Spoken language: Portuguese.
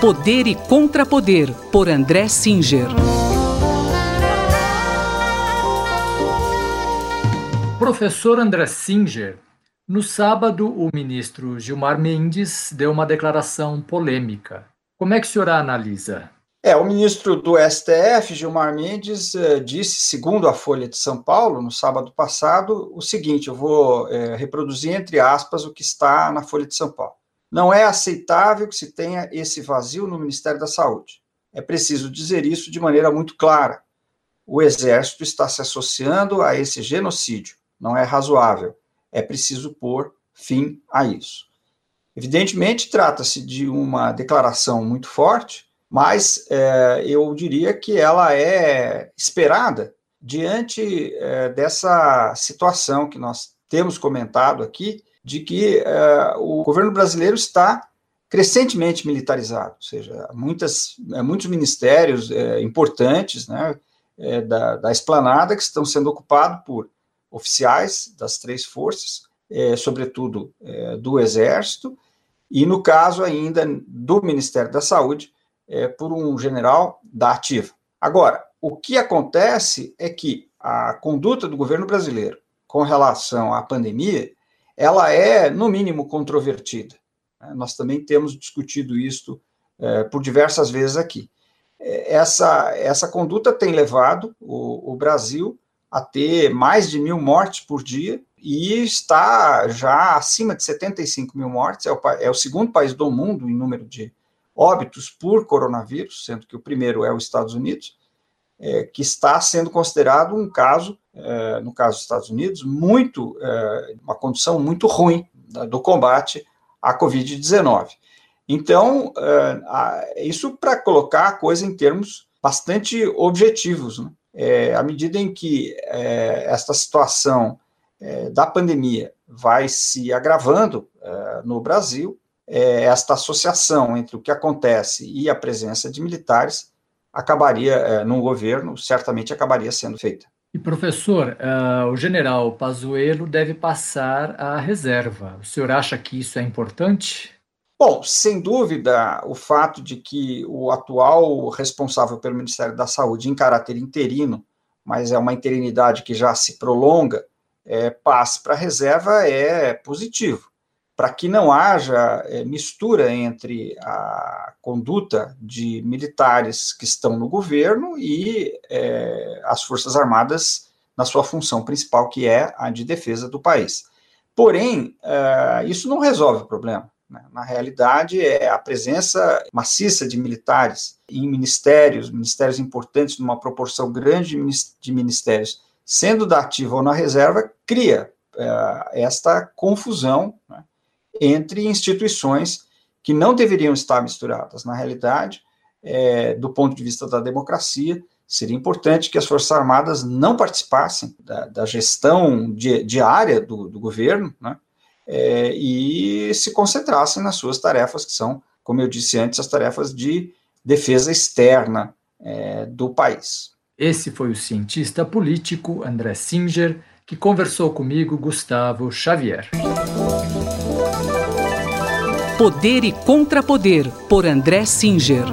Poder e Contrapoder, por André Singer. Professor André Singer, no sábado o ministro Gilmar Mendes deu uma declaração polêmica. Como é que o senhor a analisa? É, o ministro do STF, Gilmar Mendes, eh, disse, segundo a Folha de São Paulo, no sábado passado, o seguinte: eu vou eh, reproduzir entre aspas o que está na Folha de São Paulo. Não é aceitável que se tenha esse vazio no Ministério da Saúde. É preciso dizer isso de maneira muito clara. O Exército está se associando a esse genocídio. Não é razoável. É preciso pôr fim a isso. Evidentemente, trata-se de uma declaração muito forte, mas é, eu diria que ela é esperada diante é, dessa situação que nós temos comentado aqui, de que uh, o governo brasileiro está crescentemente militarizado, ou seja, muitas, eh, muitos ministérios é, importantes né, é, da, da esplanada que estão sendo ocupados por oficiais das três forças, é, sobretudo do Exército, e no caso ainda do Ministério da Saúde, por um general da ativa. Agora, o que acontece é que a conduta do governo brasileiro com relação à pandemia ela é, no mínimo, controvertida. Né? Nós também temos discutido isto é, por diversas vezes aqui. É, essa, essa conduta tem levado o, o Brasil a ter mais de mil mortes por dia e está já acima de 75 mil mortes. É o, é o segundo país do mundo em número de óbitos por coronavírus, sendo que o primeiro é os Estados Unidos, é, que está sendo considerado um caso é, no caso dos Estados Unidos, muito é, uma condição muito ruim do combate à Covid-19. Então, é, isso para colocar a coisa em termos bastante objetivos. Né? É, à medida em que é, esta situação da pandemia vai se agravando no Brasil, esta associação entre o que acontece e a presença de militares acabaria, no governo, certamente acabaria sendo feita. E professor, uh, o general Pazuello deve passar à reserva. O senhor acha que isso é importante? Bom, sem dúvida, o fato de que o atual responsável pelo Ministério da Saúde, em caráter interino, mas é uma interinidade que já se prolonga, é, passe para a reserva é positivo para que não haja é, mistura entre a conduta de militares que estão no governo e é, as Forças Armadas na sua função principal, que é a de defesa do país. Porém, é, isso não resolve o problema. Né? Na realidade, é a presença maciça de militares em ministérios, ministérios importantes, numa proporção grande de ministérios, sendo da ativa ou na reserva, cria é, esta confusão. Né? Entre instituições que não deveriam estar misturadas. Na realidade, é, do ponto de vista da democracia, seria importante que as Forças Armadas não participassem da, da gestão di, diária do, do governo, né, é, e se concentrassem nas suas tarefas, que são, como eu disse antes, as tarefas de defesa externa é, do país. Esse foi o cientista político André Singer, que conversou comigo, Gustavo Xavier. Poder e Contrapoder, por André Singer.